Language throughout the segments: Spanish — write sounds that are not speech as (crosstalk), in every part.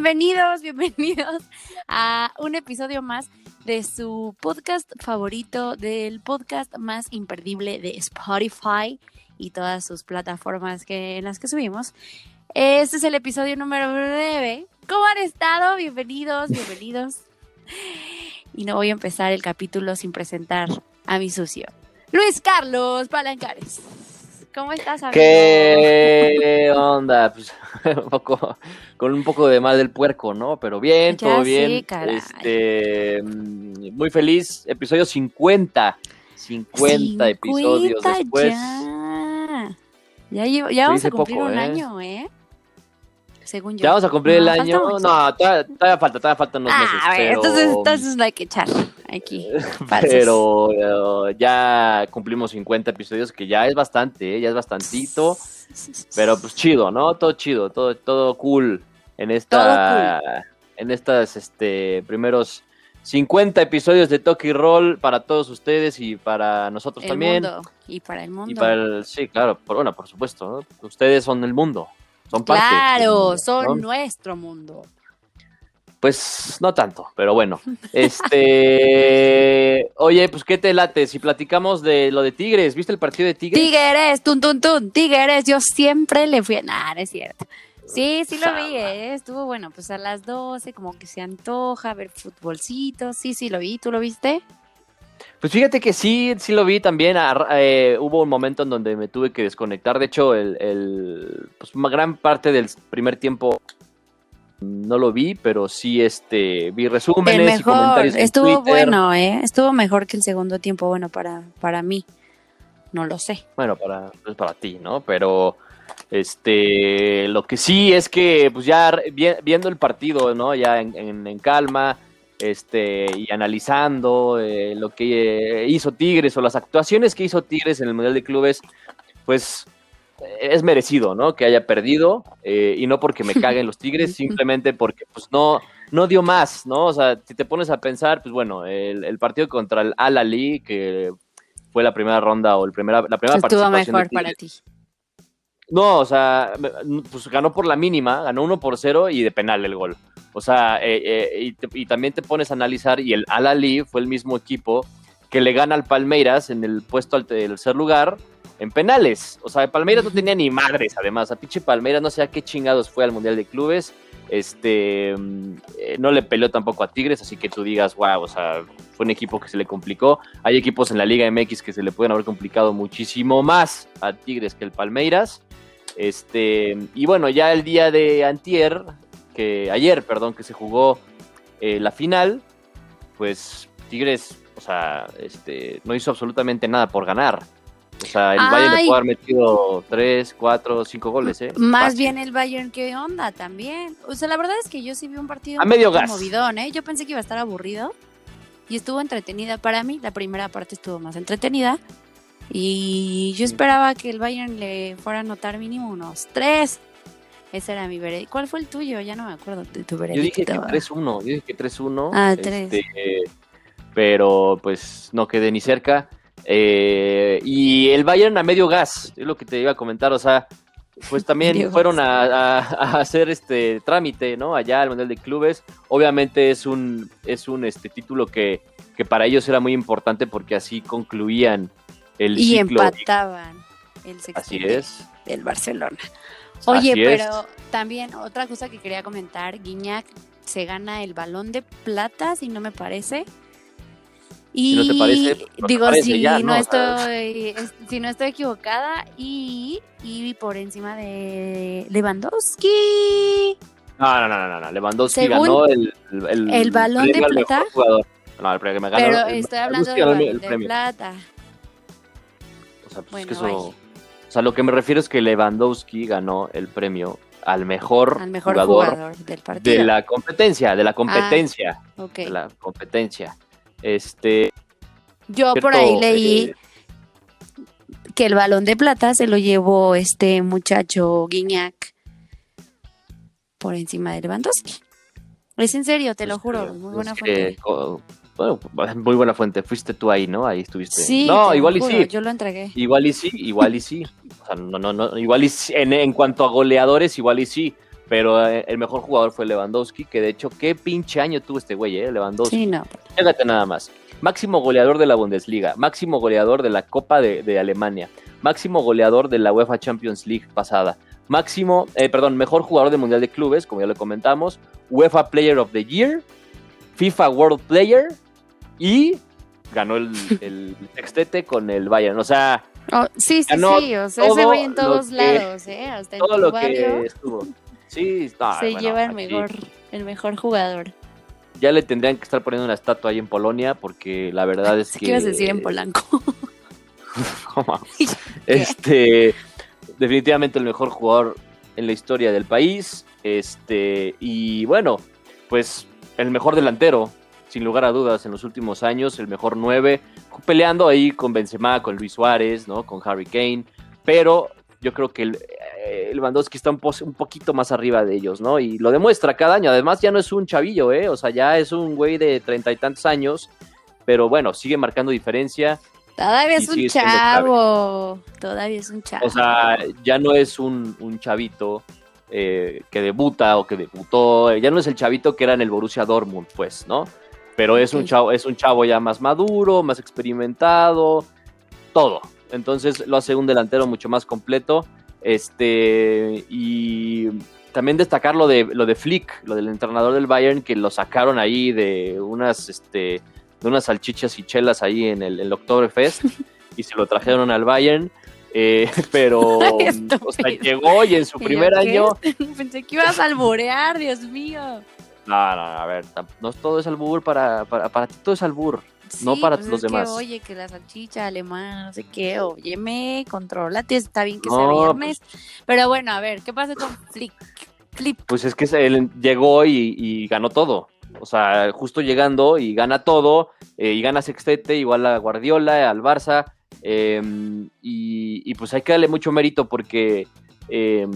bienvenidos, bienvenidos a un episodio más de su podcast favorito, del podcast más imperdible de Spotify y todas sus plataformas que, en las que subimos. Este es el episodio número 9. ¿Cómo han estado? Bienvenidos, bienvenidos. Y no voy a empezar el capítulo sin presentar a mi sucio, Luis Carlos Palancares. ¿Cómo estás, amigo? ¿Qué onda? Pues, (laughs) un poco, con un poco de mal del puerco, ¿no? Pero bien, Ya todo sé, bien. caray. Este, mm, muy feliz. Episodio 50. 50, episodios 50 después. Ya, ya, llevo- ya vamos a cumplir poco, un ¿eh? año, ¿eh? Según yo. Ya vamos a cumplir el No, año. mucho. No, todavía, todavía falta, todavía faltan unos meses. Ah, a ver, pero, entonces, entonces no hay que echar aquí. (laughs) pero eh, ya cumplimos 50 episodios, que ya es bastante, ¿eh? ya es bastantito. Pero pues chido, ¿no? Todo chido, todo, todo cool en esta, en estas, este, primeros 50 episodios de Toki Roll para todos ustedes y para nosotros el también. mundo. Y para el mundo. Y para el, sí, claro, por, bueno, por supuesto, ¿no? Ustedes son el mundo, son Claro, son ¿no? nuestro mundo. Pues no tanto, pero bueno. Este, (laughs) oye, pues qué te late si platicamos de lo de Tigres, ¿viste el partido de Tigres? Tigres, tun, tun, tun, Tigres, yo siempre le fui a... Nah, no es cierto. Sí, sí lo vi. ¿eh? estuvo bueno, pues a las 12 como que se antoja ver futbolcito, sí, sí lo vi, ¿tú lo viste? Pues fíjate que sí, sí lo vi también. eh, hubo un momento en donde me tuve que desconectar. De hecho, el, el- pues una gran parte del primer tiempo no lo vi, pero sí este vi El resúmenes y comentarios en estuvo bueno, ¿eh? Estuvo mejor que el segundo tiempo, bueno, para, para mí, no lo sé. Bueno, para, pues para ti, ¿no? Pero este lo que sí es que, pues ya vi- viendo el partido, ¿no? Ya en, en- en calma, este, y analizando eh, lo que eh, hizo Tigres o las actuaciones que hizo Tigres en el Mundial de Clubes, pues eh, es merecido, ¿no? Que haya perdido, eh, y no porque me caguen los Tigres, (laughs) simplemente porque, pues no, no dio más, ¿no? O sea, si te pones a pensar, pues bueno, el, el partido contra el Al Ali, que fue la primera ronda o el primera, la primera Estuvo participación de mejor para ti. No, o sea, pues ganó por la mínima, ganó 1 por 0 y de penal el gol. O sea, eh, eh, y, te- y también te pones a analizar, y el Al Ali fue el mismo equipo que le gana al Palmeiras en el puesto al tercer lugar en penales. O sea, el Palmeiras no tenía ni madres, además. A pinche Palmeiras no sé a qué chingados fue al Mundial de Clubes. Este eh, no le peleó tampoco a Tigres, así que tú digas, wow, o sea, fue un equipo que se le complicó. Hay equipos en la Liga MX que se le pueden haber complicado muchísimo más a Tigres que el Palmeiras. Este, y bueno, ya el día de antier, que ayer, perdón, que se jugó eh, la final, pues Tigres, o sea, este, no hizo absolutamente nada por ganar. O sea, el Bayern le pudo haber metido 3, 4, 5 goles, ¿eh? Más Fácil. bien el Bayern, ¿qué onda también? O sea, la verdad es que yo sí vi un partido A un medio gas. movidón, ¿eh? Yo pensé que iba a estar aburrido y estuvo entretenida. Para mí, la primera parte estuvo más entretenida y yo esperaba que el Bayern le fuera a anotar mínimo unos tres. Ese era mi veredicto. ¿Cuál fue el tuyo? Ya no me acuerdo de tu Yo veredicto. dije que 3-1, yo dije que 3-1. Ah, este, pero pues no quedé ni cerca. Eh, y el Bayern a medio gas, es lo que te iba a comentar, o sea, pues (laughs) también fueron a, a- a hacer este trámite, ¿no? Allá al Mundial de Clubes. Obviamente es un, es un este título que, que para ellos era muy importante porque así concluían el y ciclo. empataban el Así es. del Barcelona. Oye, Así es. pero también otra cosa que quería comentar, Guiñac se gana el balón de plata, si no me parece. Y Si no te parece, pues, te digo, parece, si ya, no ¿no? estoy, es- si no estoy equivocada, y, y por encima de Lewandowski. No, no, no, no, no. Lewandowski Según ganó el, el, el el balón de plata. No, el premio me ganó. Pero estoy hablando del balón de plata. O sea, pues Bueno, es que eso. vaya. O sea, lo que me refiero es que Lewandowski ganó el premio al mejor, Al mejor jugador, jugador, del partido. de la competencia, de la competencia, Ok. de la competencia. Este. Yo por ahí leí eh, que el balón de plata se lo llevó este muchacho Guiñac por encima de Lewandowski. Es en serio, te lo juro, muy buena fuente. Bueno, muy buena fuente. Fuiste tú ahí, ¿no? Ahí estuviste. Sí, no, igual y juro, sí. Yo lo entregué. Igual y sí, igual y sí. O sea, no, no, no, igual y sí. En, en cuanto a goleadores, igual y sí. pero eh, el mejor jugador fue Lewandowski, que de hecho, qué pinche año tuvo este güey, ¿eh? Lewandowski. Sí, no. Fíjate nada más. Máximo goleador de la Bundesliga, máximo goleador de la Copa de, de Alemania, máximo goleador de la UEFA Champions League pasada, máximo, eh, perdón, mejor jugador del Mundial de Clubes, como ya lo comentamos, UEFA Player of the Year, FIFA World Player y ganó el, el sextete con el Bayern. O sea, Oh, sí, sí, sí. O sea, todo güey en todos que- lados, ¿eh? Hasta en todo tu lo barrio que estuvo. Sí, no, se bueno, lleva el mejor, el mejor jugador. Ya le tendrían que estar poniendo una estatua ahí en Polonia porque la verdad es (laughs) ¿Qué que... ibas a decir en Polanco? (laughs) (laughs) Este, definitivamente el mejor jugador en la historia del país. Este, y bueno, pues el mejor delantero, sin lugar a dudas, en los últimos años, el mejor 9, peleando ahí con Benzema, con Luis Suárez, ¿no? Con Harry Kane, pero yo creo que el, eh, Lewandowski está un, po- un poquito más arriba de ellos, ¿no? Y lo demuestra cada año. Además, ya no es un chavillo, ¿eh? O sea, ya es un güey de treinta y tantos años, pero bueno, sigue marcando diferencia. Todavía es un chavo. Todavía es un chavo. O sea, ya no es un, un chavito eh, que debuta o que debutó, ya no es el chavito que era en el Borussia Dortmund, pues, ¿no? Pero es un chavo, es un chavo ya más maduro, más experimentado, todo. Entonces lo hace un delantero mucho más completo. Este, y también destacar lo de, lo de Flick, lo del entrenador del Bayern, que lo sacaron ahí de unas, este, de unas salchichas y chelas ahí en el, el Oktoberfest (laughs) y se lo trajeron al Bayern. eh, (laughs) pero (laughs) o sea, llegó y en su ¿Y yo primer año Pensé que ibas a alborear, Dios mío. No, no, a ver, no todo es albur para, para, para ti todo es albur. No Sí, para pues los que, demás. oye, que la salchicha alemana, no sé qué, óyeme, contrólate, está bien que No, sea viernes. Pero bueno, a ver, ¿qué pasa con Flick? Flip. Pues es que él llegó y, y ganó todo. O sea, justo llegando y gana todo, eh, y gana Sextete, igual a Guardiola, al Barça, eh, y, y pues hay que darle mucho mérito porque eh,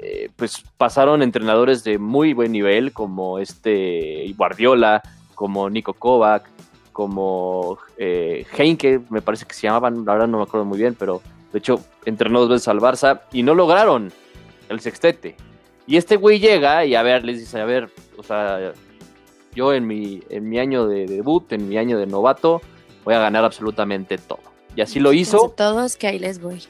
eh, pues pasaron entrenadores de muy buen nivel, como este Guardiola, como Nico Kovac, como eh, Heinke, me parece que se llamaban, la verdad no me acuerdo muy bien, pero de hecho entrenó dos veces al Barça y no lograron el sextete. Y este güey llega y a ver, les dice, a ver, o sea, yo en mi, en mi año de debut, en mi año de novato, voy a ganar absolutamente todo. Y así lo hizo, Todos que ahí les voy.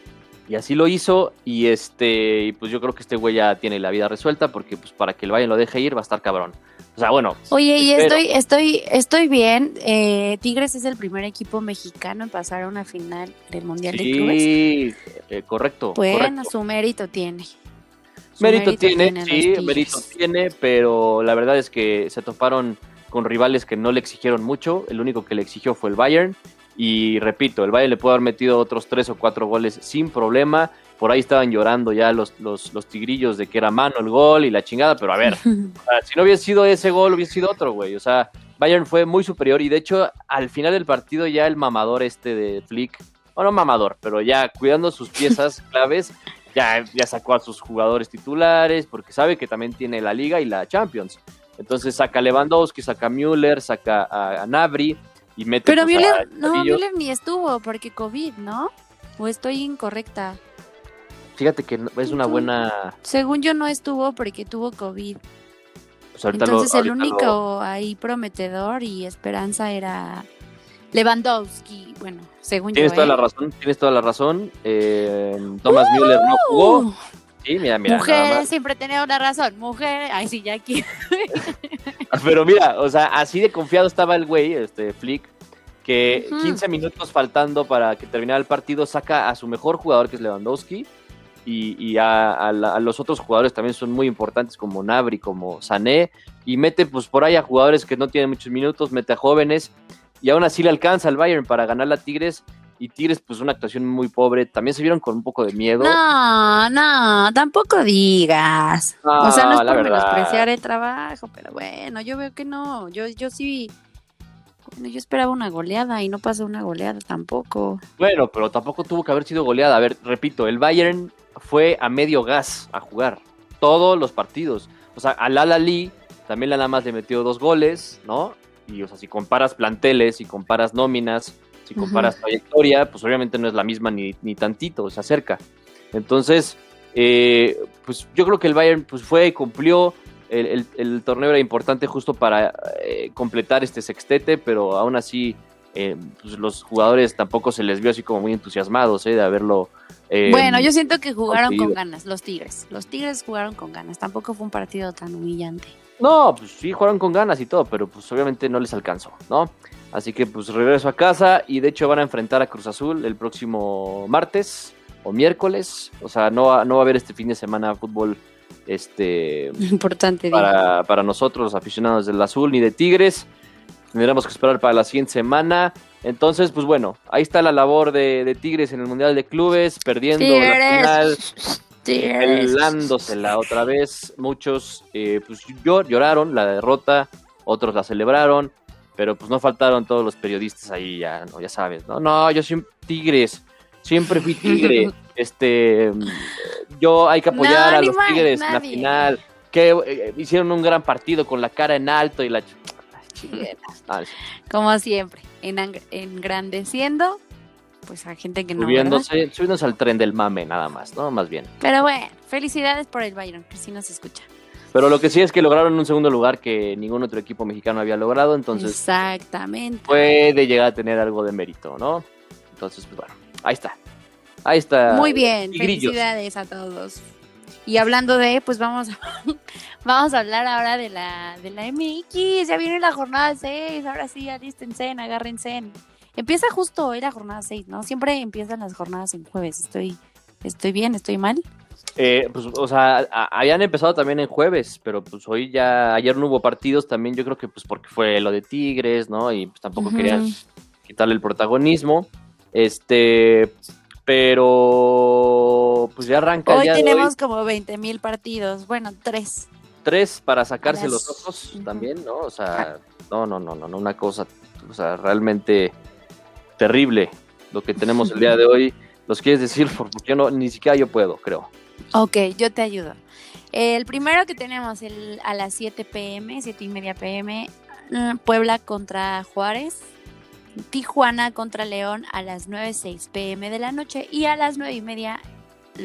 Y así lo hizo, y este, pues yo creo que este güey ya tiene la vida resuelta, porque pues para que el Bayern lo deje ir va a estar cabrón. O sea, bueno, Oye, y Espero. estoy, estoy, estoy bien. Eh, Tigres es el primer equipo mexicano en pasar a una final del Mundial de Clubes. sí, eh, correcto, Bueno, correcto. su mérito tiene. Su Mérito tiene, tienen los sí, mérito tiene, pero la verdad es que se toparon con rivales que no le exigieron mucho. El único que le exigió fue el Bayern. Y repito, el Bayern le pudo haber metido otros tres o cuatro goles sin problema. Por ahí estaban llorando ya los, los, los tigrillos de que era mano el gol y la chingada, pero a ver, (laughs) si no hubiese sido ese gol, hubiese sido otro, güey. O sea, Bayern fue muy superior y de hecho, al final del partido ya el mamador este de Flick, bueno, mamador, pero ya cuidando sus piezas (laughs) claves, ya, ya sacó a sus jugadores titulares porque sabe que también tiene la Liga y la Champions. Entonces saca a Lewandowski, saca a Müller, saca a, a Nabri y mete Pero pues, a Müller, no. Müller ni estuvo porque COVID, ¿no? ¿O estoy incorrecta? Fíjate que es una buena... Según yo no estuvo porque tuvo COVID. pues, ahorita lo- Entonces el único lo- ahí prometedor y esperanza era Lewandowski. Bueno, según Tienes yo. toda ¿eh? la razón, tienes toda la razón. Eh, Thomas Müller no jugó. Uh, Sí, mira, mira, mujeres siempre tenía una razón. Mujer, ay sí, ya aquí. (laughs) (laughs) Pero mira, o sea, así de confiado estaba el güey, este Flick, que Ujú. 15 minutos faltando para que terminara el partido, saca a su mejor jugador, que es Lewandowski, y, y a, a la- a los otros jugadores también son muy importantes, como Nabri, como Sané, y mete pues por ahí a jugadores que no tienen muchos minutos, mete a jóvenes, y aún así le alcanza al Bayern para ganar a Tigres, y Tigres pues una actuación muy pobre, también se vieron con un poco de miedo. No, no, tampoco digas. o sea, no es por menospreciar el trabajo, pero bueno, yo veo que no. Yo, yo sí. Bueno, yo esperaba una goleada y no pasó una goleada tampoco. Bueno, pero tampoco tuvo que haber sido goleada. A ver, repito, el Bayern fue a medio gas a jugar todos los partidos. O sea, al Al-Ali también la nada más le metió dos goles, ¿no? Y, o sea, si comparas planteles, si comparas nóminas, si comparas trayectoria, pues obviamente no es la misma ni, ni tantito, se acerca. Entonces, eh, pues yo creo que el Bayern pues fue y cumplió. El, el- el torneo era importante justo para eh, completar este sextete, pero aún así eh, pues los jugadores tampoco se les vio así como muy entusiasmados eh, de haberlo. eh, bueno, yo siento que jugaron con ganas, los Tigres. Los Tigres jugaron con ganas. Tampoco fue un partido tan humillante. No, pues sí, jugaron con ganas y todo, pero pues obviamente no les alcanzó, ¿no? Así que pues regreso a casa y de hecho van a enfrentar a Cruz Azul el próximo martes o miércoles. O sea, no va, no va a haber este fin de semana fútbol este (laughs) Importante. para, para nosotros, los aficionados del Azul, ni de Tigres. Tendremos que esperar para la siguiente semana. Entonces, pues bueno, ahí está la labor de, de Tigres en el Mundial de Clubes, perdiendo la final, pelándosela otra vez. Muchos eh, pues llor- lloraron la derrota, otros la celebraron, pero pues no faltaron todos los periodistas ahí, ya, ¿no? ya sabes, ¿no? No, yo soy Tigres, siempre fui Tigre. (laughs) este, yo hay que apoyar No, a los Tigres en la final. Que eh, hicieron un gran partido con la cara en alto y la... chilenas. (laughs) Como siempre, engrandeciendo pues a gente que no. subiéndose, al tren del mame nada más, ¿no? Más bien. Pero bueno, felicidades por el Bayern, que sí nos escucha. Pero lo que sí es que lograron un segundo lugar que ningún otro equipo mexicano había logrado, entonces Exactamente. puede llegar a tener algo de mérito, ¿no? Entonces, pues bueno, ahí está. Ahí está. Muy bien, felicidades a todos. Y hablando de, pues vamos a, vamos a hablar ahora de la, de la MX. Ya viene la jornada 6. Ahora sí, alístense, agárrense. Empieza justo hoy la jornada 6, ¿no? Siempre empiezan las jornadas en jueves. Estoy, estoy bien, estoy mal. Eh, pues, o sea, a- habían empezado también en jueves, pero pues hoy ya, ayer no hubo partidos también, yo creo que pues porque fue lo de Tigres, ¿no? Y pues tampoco querían quitarle el protagonismo. Este, pero pues ya arranca Hoy de tenemos como 20 mil partidos. Bueno, tres. Tres para sacarse los ojos también, ¿no? O sea, no, no, no, no, no, una cosa, o sea, realmente terrible lo que tenemos el día de hoy. ¿Los quieres decir? (laughs) Porque yo no, ni siquiera yo puedo, creo. Ok, yo te ayudo. El primero que tenemos el, a las 7 pm, 7 y media pm, mm, Puebla contra Juárez. Tijuana contra León a las 9.06 pm de la noche. Y a las 9 y media,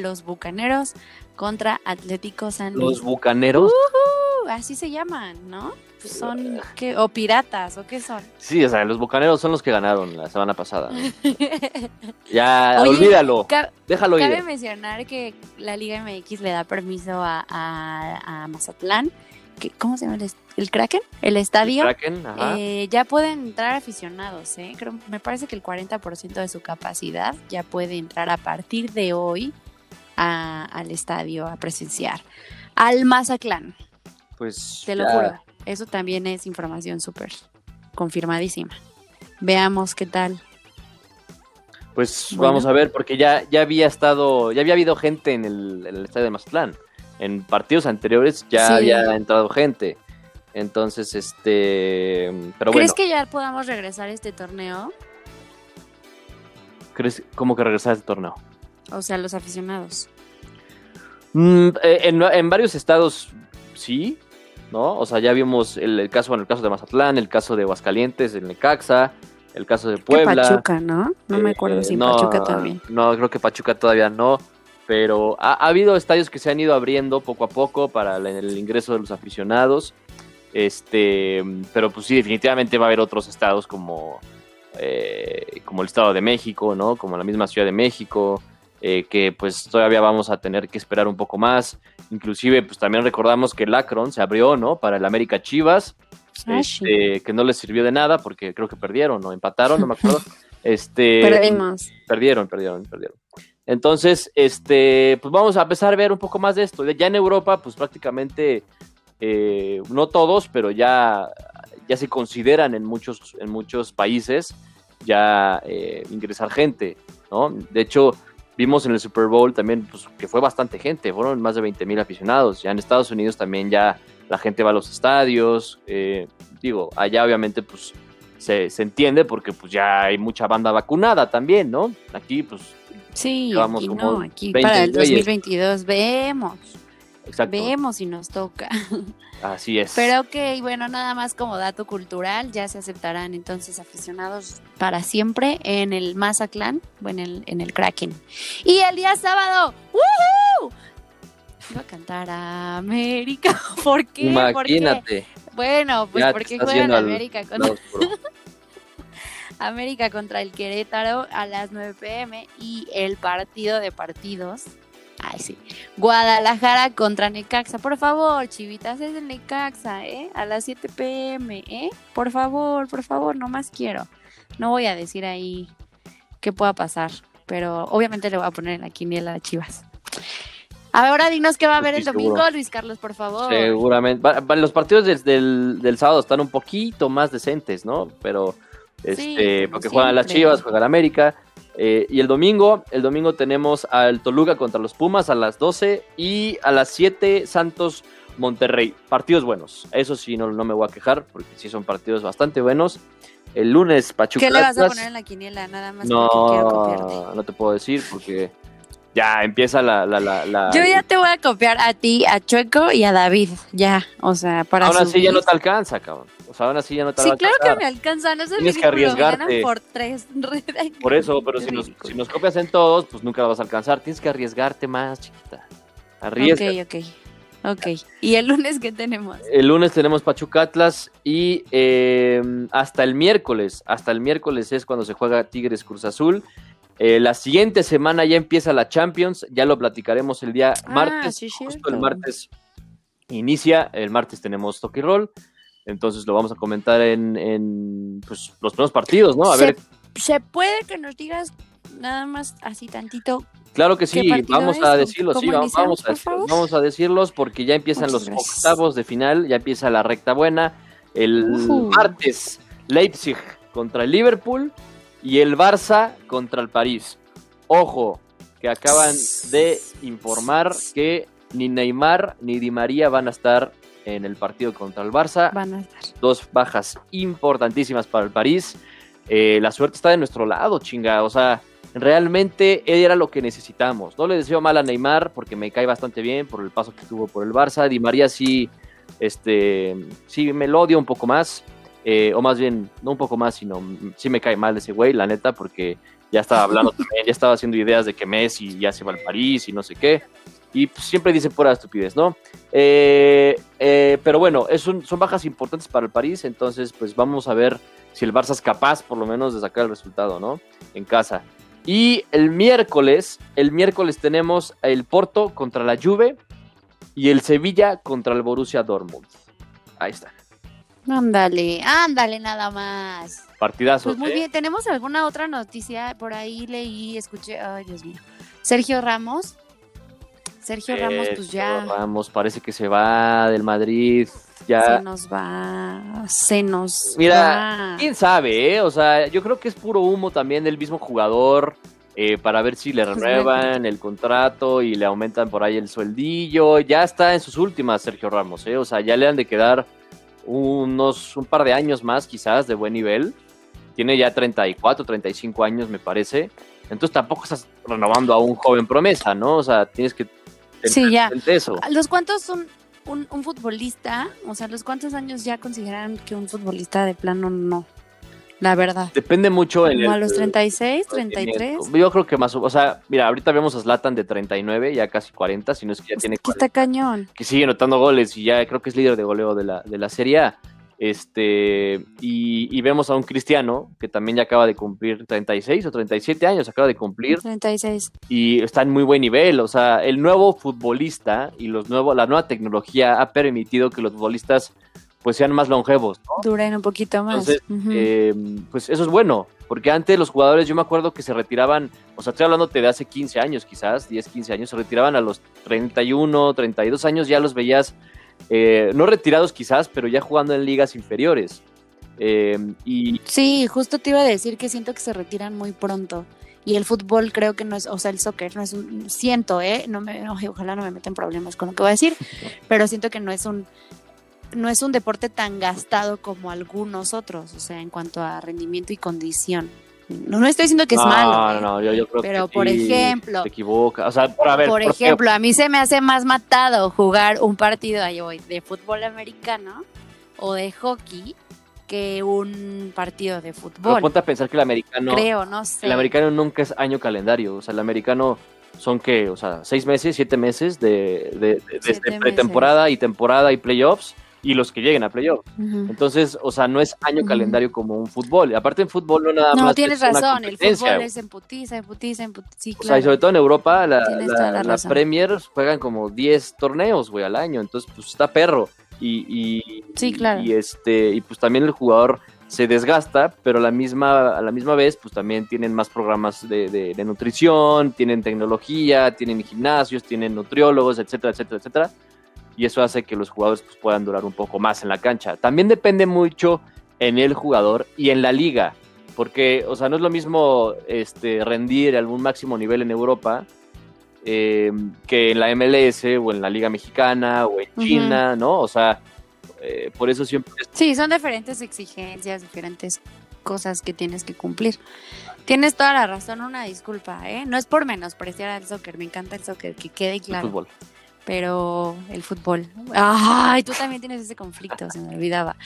los Bucaneros contra Atlético San Los Luis. bucaneros. Uh, así se llaman, ¿no? Son, ¿qué? ¿O piratas? ¿O qué son? Sí, o sea, los bucaneros son los que ganaron la semana pasada. ¿no? (laughs) Ya, Oye, olvídalo. Déjalo Cabe ir. mencionar que la Liga MX le da permiso a, a- a Mazatlán. Que, ¿Cómo se llama? El, el Kraken? El estadio. Kraken, ajá. Eh, ya pueden entrar aficionados, ¿eh? Creo, me parece que el 40% de su capacidad ya puede entrar a partir de hoy a- al estadio a presenciar. Al Mazatlán, pues te lo juro. Eso también es información súper confirmadísima. Veamos qué tal. Pues Bueno. vamos a ver, porque ya, ya había estado, ya había habido gente en el, en el estadio de Mazatlán. En partidos anteriores ya Sí. había entrado gente. Entonces, este. Pero ¿Crees bueno, que ya podamos regresar a este torneo? ¿crees cómo que regresar a este torneo? O sea, los aficionados. Mm, eh, en, en varios estados sí, ¿no? O sea, ya vimos el, el caso, en el caso de Mazatlán, el caso de Aguascalientes, el Necaxa, el caso de Que Puebla. Pachuca, ¿no? No me acuerdo Eh, si no, Pachuca también. No, creo que Pachuca todavía no. Pero ha, ha habido estadios que se han ido abriendo poco a poco para el, el ingreso de los aficionados. Este, pero pues sí, definitivamente va a haber otros estados como, eh, como el Estado de México, ¿no? Como la misma Ciudad de México, eh, que pues todavía vamos a tener que esperar un poco más. Inclusive, pues también recordamos que el Akron se abrió, ¿no? Para el América Chivas, Ah, sí. este, que no les sirvió de nada porque creo que perdieron o empataron, no me acuerdo. (laughs) Este, Perdimos. Perdieron, perdieron, perdieron. Entonces, este, pues vamos a empezar a ver un poco más de esto. Ya en Europa, pues prácticamente, eh, no todos, pero ya, ya se consideran en muchos, en muchos países ya eh, ingresar gente, ¿no? De hecho, vimos en el Super Bowl también pues, que fue bastante gente, fueron más de 20 mil aficionados. Ya en Estados Unidos también ya la gente va a los estadios. eh, digo, allá obviamente pues se, se entiende porque pues ya hay mucha banda vacunada también, ¿no? Aquí pues Sí, Llevamos aquí como no, aquí 20 para el güeyes. 2022 vemos, exacto, vemos si nos toca. (laughs) así es. Pero ok, bueno, nada más como dato cultural, ya se aceptarán entonces aficionados para siempre en el Mazatlán o en el, en el Kraken. Y el día sábado, ¡woohoo! Iba a cantar a América. (laughs) ¿Por qué? Imagínate. ¿Por qué? Bueno, pues Ya porque juegan América. (laughs) América contra el Querétaro a las 9 pm y el partido de partidos. Ay, sí. Guadalajara contra Necaxa. Por favor, chivitas, es el Necaxa, ¿eh? A las 7 pm, ¿eh? Por favor, por favor, no más quiero. No voy a decir ahí qué pueda pasar, pero obviamente le voy a poner en la quiniela a Chivas. Ahora dinos qué va a haber el Estoy domingo, seguro. Luis Carlos, por favor. Seguramente. Va- va- los partidos del, del, del sábado están un poquito más decentes, ¿no? Pero, este, porque juegan las. Chivas, juega la América. Eh, y el domingo, el domingo tenemos al Toluca contra los Pumas a las 12 y a las 7 Santos Monterrey. Partidos buenos. Eso sí, no, no me voy a quejar porque sí son partidos bastante buenos. El lunes Pachuca ¿Qué le vas a poner en la quiniela? Nada más quiero. No, no te puedo decir porque ya empieza la... la, la, la- Yo ya te voy a copiar a ti, a Chueco y a David, ya, o sea, para Aún así ya no subir. te alcanza, cabrón. Sea, aún así ya no te Sí, va claro que me alcanzan, eso es Tienes que arriesgarte. por tres. (laughs) Por eso, pero si nos, si nos copias en todos, pues nunca la vas a alcanzar. Tienes que arriesgarte más, chiquita. Arriesga. Ok, ok, ok. ¿Y el lunes qué tenemos? El lunes tenemos Pachuca Atlas y eh, hasta el miércoles, hasta el miércoles es cuando se juega Tigres Cruz Azul. Eh, la siguiente semana ya empieza la Champions, ya lo platicaremos el día Ah, martes. sí, justo el martes inicia, el martes tenemos Toque Roll. Entonces lo vamos a comentar en, en, pues, los primeros partidos, ¿no? A se, ver, se puede que nos digas nada más así tantito. Claro que ¿Qué sí, vamos a ¿Cómo- decirlos, sí, vamos, a, vamos a decirlos porque ya empiezan Muchas los gracias. octavos de final, ya empieza la recta buena. El martes, Leipzig contra el Liverpool y el Barça contra el París. Ojo, que acaban de informar que ni Neymar ni Di María van a estar en el partido contra el Barça Van a estar. dos bajas importantísimas para el París. Eh, la suerte está de nuestro lado, chinga. O sea, realmente era lo que necesitamos. No le deseo mal a Neymar porque me cae bastante bien por el paso que tuvo por el Barça. Di María sí, este, sí me lo odio un poco más. eh, o más bien, no un poco más, sino sí me cae mal ese güey, la neta, porque ya estaba hablando (laughs) también, ya estaba haciendo ideas de que Messi ya se va al París y no sé qué. Y pues, siempre dice pura estupidez, ¿no? Eh, eh, pero bueno, es un- son bajas importantes para el París, entonces pues vamos a ver si el Barça es capaz por lo menos de sacar el resultado, ¿no? En casa. Y el miércoles, el miércoles tenemos el Porto contra la Juve y el Sevilla contra el Borussia Dortmund. Ahí está. Ándale, ándale nada más. Partidazo. Pues muy ¿eh? bien, ¿tenemos alguna otra noticia? Por ahí leí, escuché, ay Dios mío. Sergio Ramos. Sergio Ramos, pues ya Sergio Ramos parece que se va del Madrid. Ya. se nos va, se nos Mira, va. quién sabe, ¿eh? O sea, yo creo que es puro humo también del mismo jugador eh, para ver si le (laughs) renuevan el contrato y le aumentan por ahí el sueldillo. Ya está en sus últimas, Sergio Ramos, ¿eh? O sea, ya le han de quedar unos un par de años más, quizás, de buen nivel. Tiene ya 34, 35 años, me parece. Entonces tampoco estás renovando a un joven promesa, ¿no? O sea, tienes que Sí, ya. eso. ¿Los cuántos son un, un futbolista? O sea, ¿los cuántos años ya consideran que un futbolista de plano no? La verdad. Depende mucho en Como a el- los 36, 33. Yo creo que más, o sea, mira, ahorita vemos a Zlatan de 39, ya casi 40, si no es que ya Es tiene que está 40, cañón. que sigue anotando goles y ya creo que es líder de goleo de la, de la Serie A. Este, y, y vemos a un Cristiano que también ya acaba de cumplir 36 o 37 años, acaba de cumplir 36. y está en muy buen nivel. O sea, el nuevo futbolista y los nuevos, la nueva tecnología ha permitido que los futbolistas pues sean más longevos. ¿no? Duran un poquito más. Entonces. Eh, pues eso es bueno, porque antes los jugadores, yo me acuerdo que se retiraban, o sea, estoy hablándote de hace 15 años quizás, 10, 15 años, se retiraban a los 31, 32 años, ya los veías, eh, no retirados quizás, pero ya jugando en ligas inferiores. Eh, y Sí, justo te iba a decir que siento que se retiran muy pronto. Y el fútbol creo que no es, o sea, el soccer no es un, siento, ¿eh? No me, no, ojalá no me metan problemas con lo que voy a decir, (laughs) pero siento que no es un, no es un deporte tan gastado como algunos otros, o sea, en cuanto a rendimiento y condición. No, no estoy diciendo que es no, malo, no, no, yo, yo creo pero que por sí, ejemplo, se equivoca, o sea, por, a ver, por ¿por qué? ejemplo, a mí se me hace más matado jugar un partido voy, de fútbol americano o de hockey que un partido de Pero fútbol. ponte a pensar que el americano, Creo, no sé. el americano nunca es año calendario, o sea, el americano son que, o sea, seis meses, siete meses de, de, de- Siete desde pretemporada y temporada y playoffs y los que lleguen a playoffs. Ujú. Entonces, o sea, no es año calendario como un fútbol. Aparte en fútbol no nada más. No, es tienes razón, el fútbol es en putiza, en putiza, en putiza. Sí, O sea, y sobre todo en Europa, la, la- toda la la razón. Premier juegan como 10 torneos, güey, al año. Entonces, pues está perro. Y, y, Sí, claro. y este, y pues también el jugador se desgasta, pero a la misma, a la misma vez, pues también tienen más programas de, de- de nutrición, tienen tecnología, tienen gimnasios, tienen nutriólogos, etcétera, etcétera, etcétera. Y eso hace que los jugadores pues, puedan durar un poco más en la cancha. También depende mucho en el jugador y en la liga. Porque, o sea, no es lo mismo este, rendir a algún máximo nivel en Europa eh, que en la MLS o en la Liga Mexicana o en. China, ¿no? O sea, eh, por eso siempre Sí, son diferentes exigencias, diferentes cosas que tienes que cumplir. Tienes toda la razón, una disculpa, ¿eh? No es por menospreciar al soccer, me encanta el soccer, que quede el claro. fútbol. Pero el fútbol. Ay, tú también tienes ese conflicto, se me olvidaba.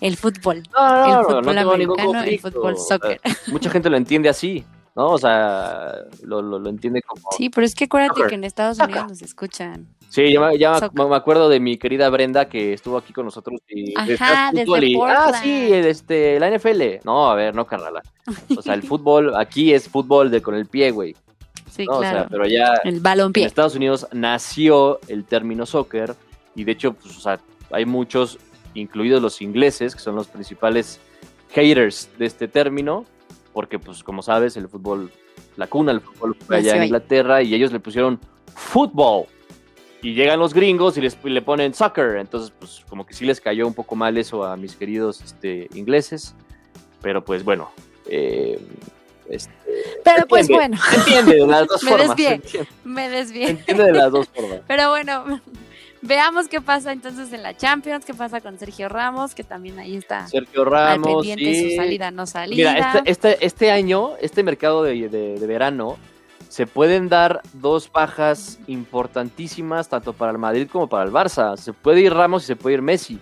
El fútbol. No, El no, fútbol no americano, el fútbol soccer. mucha gente lo entiende así, ¿no? O sea, lo, lo, lo entiende como... Sí, pero es que acuérdate Soccer. que en Estados. Unidos nos escuchan. Sí, ya, me- ya me- acuerdo de mi querida Brenda que estuvo aquí con nosotros y Ajá, desde y, ah, sí, este, la NFL. No, a ver, no, carnala. (laughs) O sea, el fútbol, aquí es fútbol de con el pie, güey. Sí, ¿no? O claro. sea, pero ya el en. Estados Unidos nació el término soccer y de hecho, pues, o sea, hay muchos, incluidos los ingleses, que son los principales haters de este término, porque, pues, como sabes, el fútbol, la cuna del fútbol fue allá Nació en ahí. Inglaterra y ellos le pusieron fútbol. Y llegan los gringos y les y le ponen soccer. Entonces, pues, como que sí les cayó un poco mal eso a mis queridos este, ingleses. Pero, pues, bueno. eh, este, Pero pues entiende. bueno, entiende de las dos (laughs) Me formas. desvié. entiende. me desvié. entiende de las dos (laughs) formas. Pero bueno, (laughs) veamos qué pasa entonces en la Champions, qué pasa con Sergio Ramos, que también ahí está Sergio al Ramos. pendiente sí. su salida, no salida. Mira, este, este, este año, este mercado de, de- de verano, se pueden dar dos bajas importantísimas, tanto para el Madrid como para el Barça. Se puede ir Ramos y se puede ir Messi.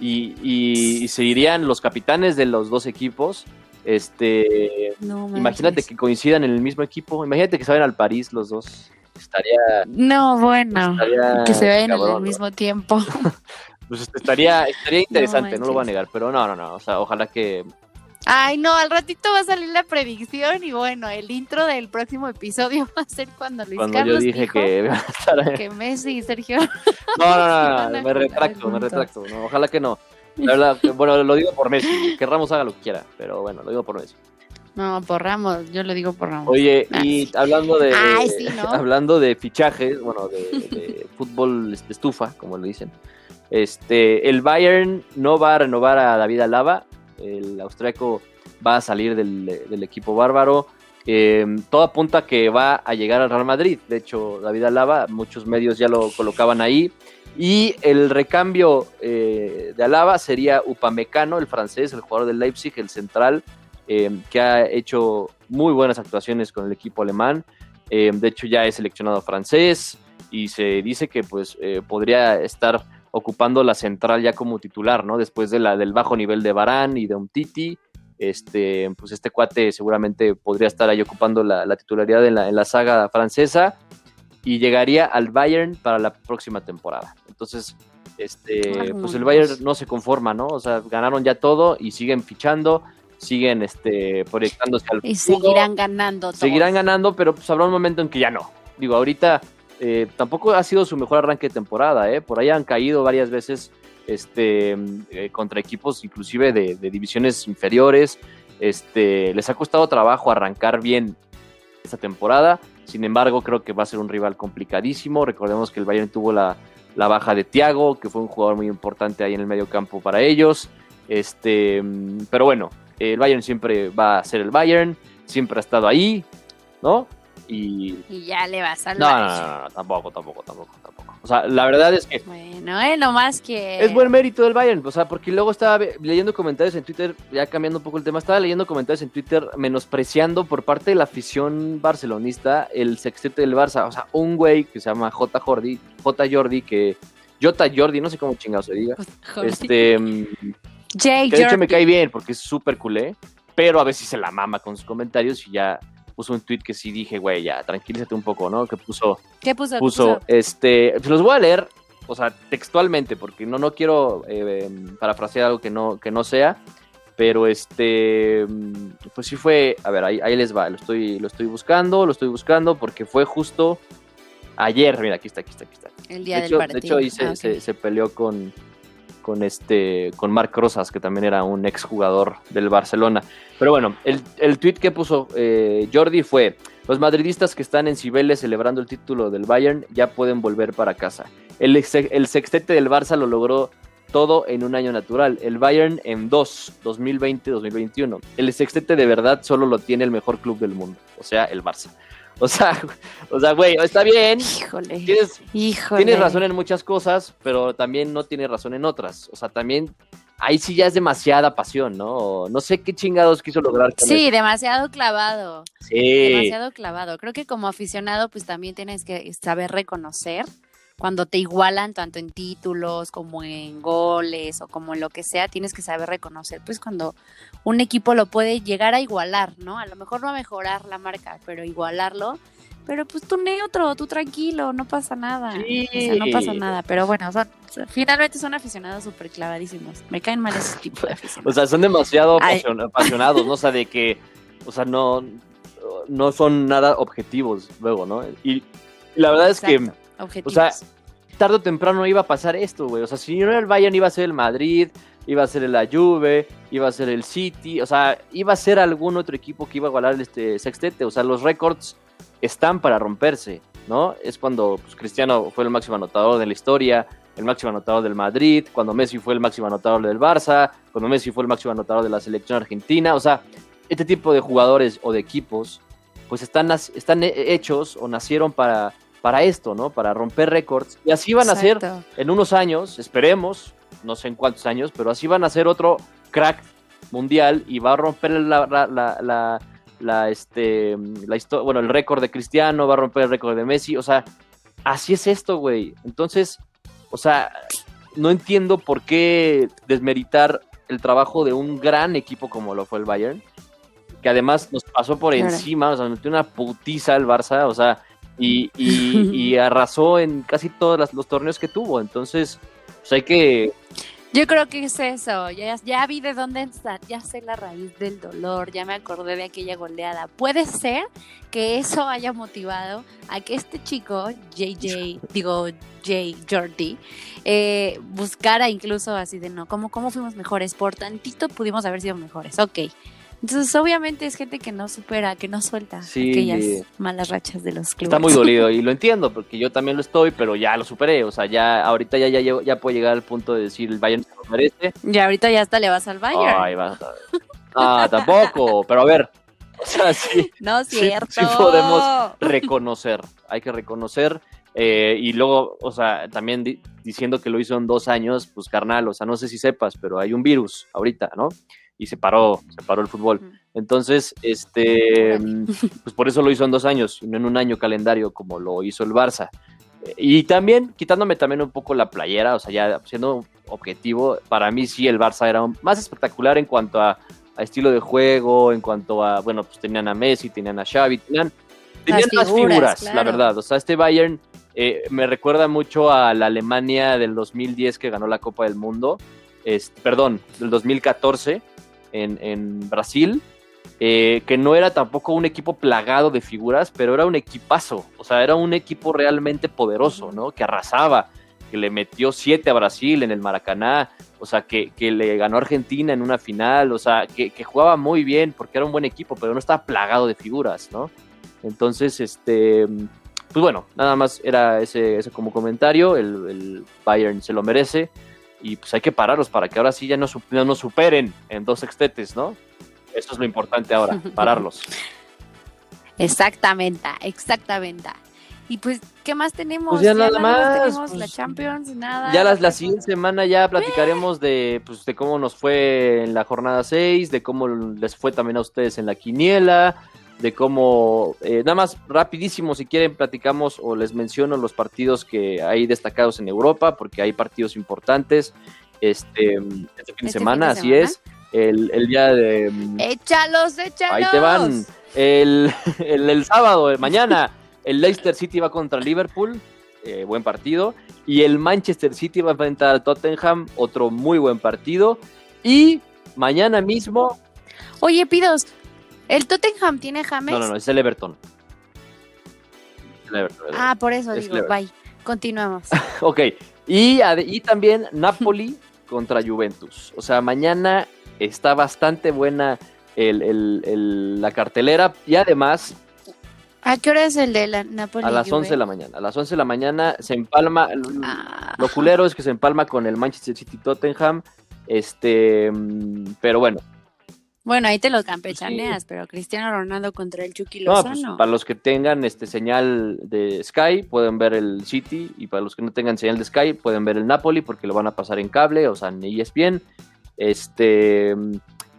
Y, y- y se irían los capitanes de los dos equipos. Este, No imagínate que coincidan en el mismo equipo. Imagínate que se vayan al París los dos. Estaría, No, bueno. estaría Que se vayan al mismo tiempo. (laughs) Pues este, estaría, estaría interesante, no, lo voy a negar, pero no, no, no. O sea, ojalá que Ay, no, al ratito va a salir la predicción y bueno, el intro del próximo episodio (laughs) va a ser cuando Luis cuando Carlos yo dije dijo que (laughs) iba a estar que Messi y Sergio. No, no, no, me retracto, me retracto. no, ojalá que no. La verdad, que- (laughs) bueno, lo digo por Messi. Que Ramos haga lo que quiera, pero bueno, lo digo por Messi. No, por Ramos, yo lo digo por Ramos. Oye, Ah, y sí. hablando de Ay, sí, ¿no? (laughs) hablando de fichajes, bueno, de, de (laughs) fútbol este, estufa, como le dicen. Este, el Bayern no va a renovar a David Alaba, el austriaco va a salir del, del equipo bárbaro. Eh, todo apunta que va a llegar al Real Madrid. De hecho, David Alaba, muchos medios ya lo colocaban ahí. Y el recambio eh, de Alaba sería Upamecano, el francés, el jugador del Leipzig, el central, eh, que ha hecho muy buenas actuaciones con el equipo alemán. Eh, de hecho, ya es seleccionado francés y se dice que pues eh, podría estar ocupando la central ya como titular, ¿no? Después de la, del bajo nivel de Barán y de Umtiti, este, pues este cuate seguramente podría estar ahí ocupando la, la titularidad en la, en la saga francesa y llegaría al Bayern para la próxima temporada. Entonces, este, pues el Bayern no se conforma, ¿no? O sea, ganaron ya todo y siguen fichando, siguen este, proyectándose al Y futuro. seguirán ganando todos. Seguirán ganando, pero pues habrá un momento en que ya no. Digo, ahorita eh, tampoco ha sido su mejor arranque de temporada, ¿eh? Por ahí han caído varias veces este, eh, contra equipos inclusive de, de divisiones inferiores. Este, les ha costado trabajo arrancar bien esta temporada. Sin embargo, creo que va a ser un rival complicadísimo. Recordemos que el Bayern tuvo la, la baja de Thiago, que fue un jugador muy importante ahí en el medio campo para ellos. Este, pero bueno, el Bayern siempre va a ser el Bayern, siempre ha estado ahí, ¿no? Y Y ya le no, no, Bayern. no, no, no, tampoco, tampoco, tampoco, tampoco. O sea, la verdad es que Bueno, eh, nomás que. es buen mérito del Bayern, o sea, porque luego estaba leyendo comentarios en Twitter, ya cambiando un poco el tema, estaba leyendo comentarios en Twitter menospreciando por parte de la afición barcelonista el sextete del Barça, o sea, un güey que se llama J. Jordi, J. Jordi, que J. Jordi, no sé cómo chingado se diga, Joder. este, mm, Jay que de hecho me Jordi. cae bien porque es súper culé, pero a veces se la mama con sus comentarios y ya puso un tweet que sí dije, güey, ya, tranquilízate un poco, ¿no? Que puso, ¿Qué puso? ¿Qué puso, puso? este, se los voy a leer, o sea, textualmente, porque no, no quiero eh, parafrasear algo que no, que no sea, pero este, pues sí fue, a ver, ahí, ahí les va, lo estoy, lo estoy buscando, lo estoy buscando, porque fue justo ayer, mira, aquí está, aquí está, aquí está. El día De del hecho, partido. de hecho ahí se, Ah, ok. se- se peleó con, con este con Marc Rosas, que también era un exjugador del Barcelona. Pero bueno, el, el tweet que puso eh, Jordi fue: Los madridistas que están en Cibeles celebrando el título del Bayern ya pueden volver para casa. El, el sextete del Barça lo logró todo en un año natural. El Bayern en dos, 2020-2021. El sextete de verdad solo lo tiene el mejor club del mundo, o sea, el Barça. O sea, o sea, güey, está bien. Híjole. Tienes, Híjole. tienes razón en muchas cosas, pero también no tienes razón en otras. O sea, también ahí sí ya es demasiada pasión, ¿no? No sé qué chingados quiso lograr. Sí, demasiado clavado. sí. Demasiado clavado. Creo que como aficionado, pues también tienes que saber reconocer cuando te igualan tanto en títulos como en goles o como en lo que sea, tienes que saber reconocer, pues cuando un equipo lo puede llegar a igualar, ¿no? A lo mejor no a mejorar la marca, pero igualarlo. Pero pues tú neutro, tú tranquilo, no pasa nada. Sí. O sea, no pasa nada. Pero bueno, son, finalmente son aficionados súper clavadísimos. Me caen mal ese tipo de O aficionados. sea, son demasiado Ay. apasionados, ¿no? O sea, de que, o sea, no, no son nada objetivos luego, ¿no? Y la verdad es que Objetivos. sea, tarde o temprano iba a pasar esto, güey. O sea, si no era el Bayern, iba a ser el Madrid, iba a ser el Juve, iba a ser el City, o sea, iba a ser algún otro equipo que iba a igualar este sextete. O sea, los récords están para romperse, ¿no? Es cuando pues, Cristiano fue el máximo anotador de la historia, el máximo anotador del Madrid, cuando Messi fue el máximo anotador del Barça, cuando Messi fue el máximo anotador de la selección argentina. O sea, este tipo de jugadores o de equipos, pues están, están he- hechos o nacieron para, para esto, ¿no? Para romper récords. Y así van a ser en unos años, esperemos, no sé en cuántos años, pero así van a ser otro crack mundial y va a romper la, la, la, la- la, este, la bueno, el récord de Cristiano, va a romper el récord de Messi, o sea, así es esto, güey. Entonces, o sea, no entiendo por qué desmeritar el trabajo de un gran equipo como lo fue el Bayern, que además nos pasó por encima, o sea, metió una putiza el Barça, o sea, y, y- (laughs) y arrasó en casi todos los torneos que tuvo. Entonces, pues hay que. Yo creo que es eso, ya, ya vi de dónde está, ya sé la raíz del dolor, ya me acordé de aquella goleada. Puede ser que eso haya motivado a que este chico, JJ, digo J. Jordi, eh, buscara incluso así de no, ¿cómo, ¿cómo fuimos mejores? Por tantito pudimos haber sido mejores, ok. Entonces, obviamente es gente que no supera, que no suelta Sí. aquellas malas rachas de los clubes. Está muy dolido (laughs) y lo entiendo, porque yo también lo estoy, pero ya lo superé. O sea, ya ahorita ya, ya, ya puedo llegar al punto de decir el Bayern se lo merece. Y ahorita ya hasta le vas al Bayern. Ay, va. Ah, tampoco, pero a ver. O sea, sí. (laughs) no es sí- cierto. sí podemos reconocer, hay que reconocer. eh, y luego, o sea, también di- diciendo que lo hizo en dos años, pues carnal, o sea, no sé si sepas, pero hay un virus ahorita, ¿no? Y se paró, se paró el fútbol. Entonces, este, pues por eso lo hizo en dos años, no en un año calendario como lo hizo el Barça. Y también, quitándome también un poco la playera, o sea, ya siendo objetivo, para mí sí el Barça era más espectacular en cuanto a, a estilo de juego, en cuanto a, bueno, pues tenían a Messi, tenían a Xavi, tenían, tenían Las más figuras, la verdad. O sea, este Bayern eh, me recuerda mucho a la Alemania del 2010 que ganó la Copa del Mundo, este, perdón, del 2014 en, Brasil, eh, que no era tampoco un equipo plagado de figuras, pero era un equipazo, o sea, era un equipo realmente poderoso, ¿no? Que arrasaba, que le metió siete a Brasil en el Maracaná, o sea, que, que le ganó Argentina en una final, o sea, que, que jugaba muy bien porque era un buen equipo, pero no estaba plagado de figuras, ¿no? Entonces, este, pues bueno, nada más era ese, ese como comentario, el Bayern se lo merece y pues hay que pararlos para que ahora sí ya no, su- no nos superen en dos sextetes, ¿no? Eso es lo importante ahora, (laughs) pararlos. Exactamente, exactamente. Y pues, ¿qué más tenemos? Pues ya nada más, tenemos pues, la Champions, nada. Ya las, la siguiente semana ya platicaremos de, pues, de cómo nos fue en la jornada 6, de cómo les fue también a ustedes en la quiniela, de cómo, eh, nada más rapidísimo, si quieren platicamos o les menciono los partidos que hay destacados en Europa, porque hay partidos importantes este, este fin de ¿Este semana, fin de así semana? es. El, el día de... Échalos, échalos. Ahí te van. El, (laughs) el, el sábado, mañana, el Leicester City va contra Liverpool, eh, buen partido. Y el Manchester City va a enfrentar al Tottenham, otro muy buen partido. Y mañana mismo. Oye, Pidos, ¿el Tottenham tiene James? No, no, no, es el Everton. El Everton, el Ah, por eso digo, bye. Continuamos. (laughs) ok, y, y también Napoli (laughs) contra Juventus. O sea, mañana está bastante buena el, el, la cartelera y además ¿A qué hora es el de la Napoli? A las 11 de la mañana. A las 11 de la mañana se empalma. Ah. Lo culero es que se empalma con el Manchester City Tottenham. Este, pero bueno. Bueno, ahí te lo campechaneas, pero Cristiano Ronaldo contra el Chucky Lozano. No, pues, para los que tengan este señal de Sky pueden ver el City y para los que no tengan señal de Sky pueden ver el Napoli porque lo van a pasar en cable, o sea, en ESPN. Este,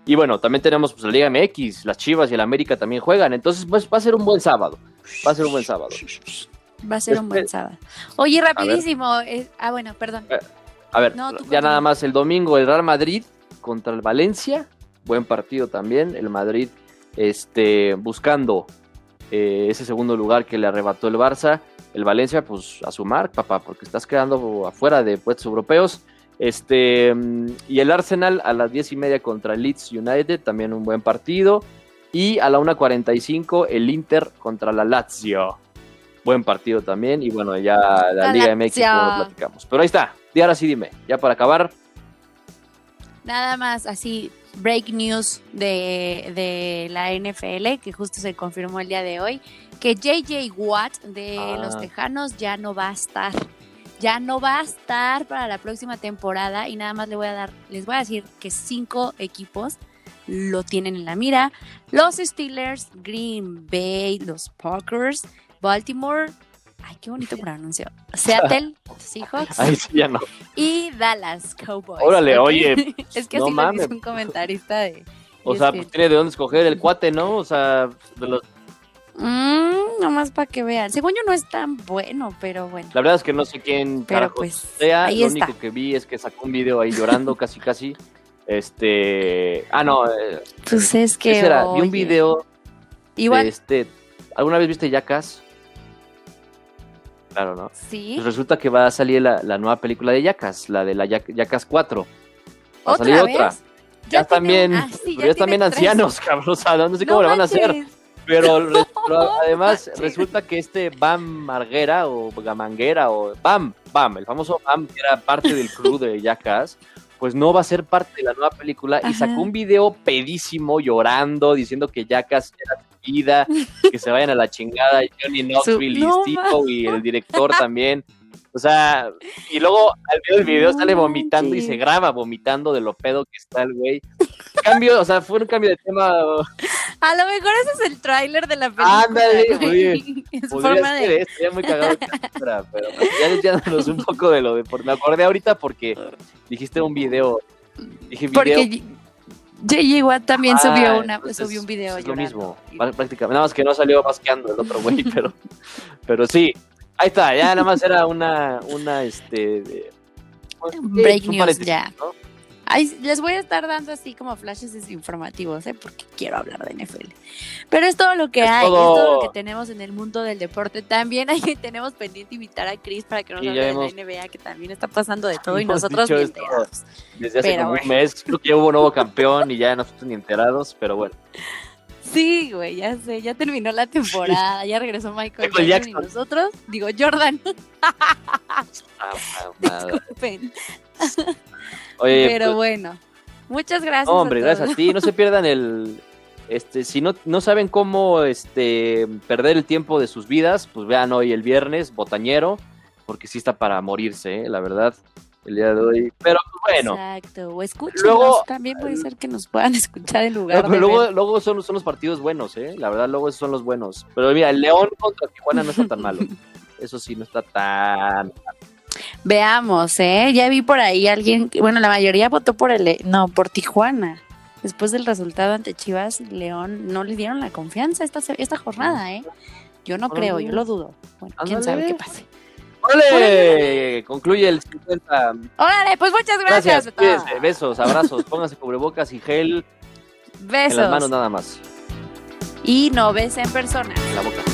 y bueno, también tenemos pues, la Liga MX, las Chivas y el América también juegan. Entonces, pues va a ser un buen sábado. Va a ser un buen sábado. Va a ser un buen sábado. Oye, rapidísimo. ah, bueno, perdón. Eh, a ver, ya nada más el domingo el Real Madrid contra el Valencia. Buen partido también. El Madrid este, buscando eh, ese segundo lugar que le arrebató el Barça. El Valencia, pues a sumar, papá, porque estás quedando afuera de puestos europeos. Este, y el Arsenal a las 10 y media contra el Leeds United, también un buen partido. Y a la 1.45 el Inter contra la Lazio. Buen partido también. Y bueno, ya la, Liga MX no lo platicamos. Pero ahí está. Y ahora sí dime, ya para acabar. Nada más así, break news de, de, la NFL, que justo se confirmó el día de hoy, que JJ Watt de los ah. Tejanos ya no va a estar ya no va a estar para la próxima temporada y nada más le voy a dar, les voy a decir que cinco equipos lo tienen en la mira. Los Steelers, Green Bay, los Packers, Baltimore, ay, qué bonito pronuncio, Seattle, Seahawks. Ay, sí, ya no. Y Dallas Cowboys. Órale, oye. (laughs) es que así lo dice un comentarista de... O sea, pues tiene de dónde escoger el cuate, ¿no? O sea, de los Mmm, nomás para que vean. Según yo no es tan bueno, pero bueno. La verdad es que no sé quién pero pues, sea. Lo único que vi es que sacó un video ahí llorando casi casi. Este. Ah, no. Eh, pues es que. ¿qué será? Vi un video. Igual. este. ¿Alguna vez viste Yacas? Claro, ¿no? Sí. Pues resulta que va a salir la, nueva película de Yacas, la de la Yacas 4. Va a salir otra. Ya, también. Ah, ya, también ancianos, (laughs) cabrón. O sea, no sé cómo van a hacer. (laughs) Pero, además resulta que este Bam Marguera o Gamanguera o Bam, Bam, el famoso Bam que era parte del crew de Jackass, pues no va a ser parte de la nueva película y sacó un video pedísimo llorando diciendo que Jackass era vida, que se vayan a la chingada Johnny (laughs) Knoxville y y el director también. O sea, y luego al final del video sale vomitando y se graba vomitando de lo pedo que está el güey. Cambio, o sea, fue un cambio de tema. A lo mejor ese es el tráiler de la película. Ándale, oye. (laughs) Es forma de... estaría muy cagado (laughs) pero ya, ya dándonos un poco de lo de... Me acordé ahorita porque dijiste un video. Dije video. Porque J.J. Watt también subió, una, subió un video. Es lo mismo, prácticamente. Nada más que no salió basqueando el otro güey, (laughs) pero, pero sí, Ahí está, ya nada más era una, una, este... Break news, ya. Les voy a estar dando así como flashes desinformativos, ¿eh? porque quiero hablar de NFL. Pero es todo lo que hay, es todo lo que tenemos en el mundo del deporte. También hay, (laughs) tenemos pendiente invitar a Chris para que nos hable de la NBA, que también está pasando de todo y nosotros ni enterados. Desde hace como un mes, creo que ya hubo nuevo campeón y ya nosotros ni enterados, pero bueno. Sí, güey, ya sé, ya terminó la temporada, ya regresó Michael, Jackson, y nosotros, digo Jordan. (laughs) Disculpen. (laughs) Oye, Pero pues, bueno, muchas gracias. Hombre, gracias a ti. No se (laughs) pierdan el, este, si no, no saben cómo este, perder el tiempo de sus vidas, pues vean hoy el viernes, Botañero, porque sí está para morirse, ¿eh? la verdad el día de hoy. Pero bueno. Exacto. O escúchenos. también puede ser que nos puedan (laughs) escuchar en lugar de luego, luego son, son los partidos buenos, ¿eh? La verdad, luego esos son los buenos. Pero mira, el León contra Tijuana no está tan malo. (laughs) Eso sí, no está tan Veamos, ¿eh? Ya vi por ahí alguien, bueno, la mayoría votó por el, no, por Tijuana. Después del resultado ante Chivas, León no le dieron la confianza esta, esta jornada, ¿eh? Yo no creo, yo lo dudo. Bueno, quién sabe qué pase. ¡Ole! Concluye el 50. Órale, pues muchas gracias. besos, abrazos, pónganse cubrebocas y gel. Besos. En las manos nada más. Y no ves en persona. En la boca.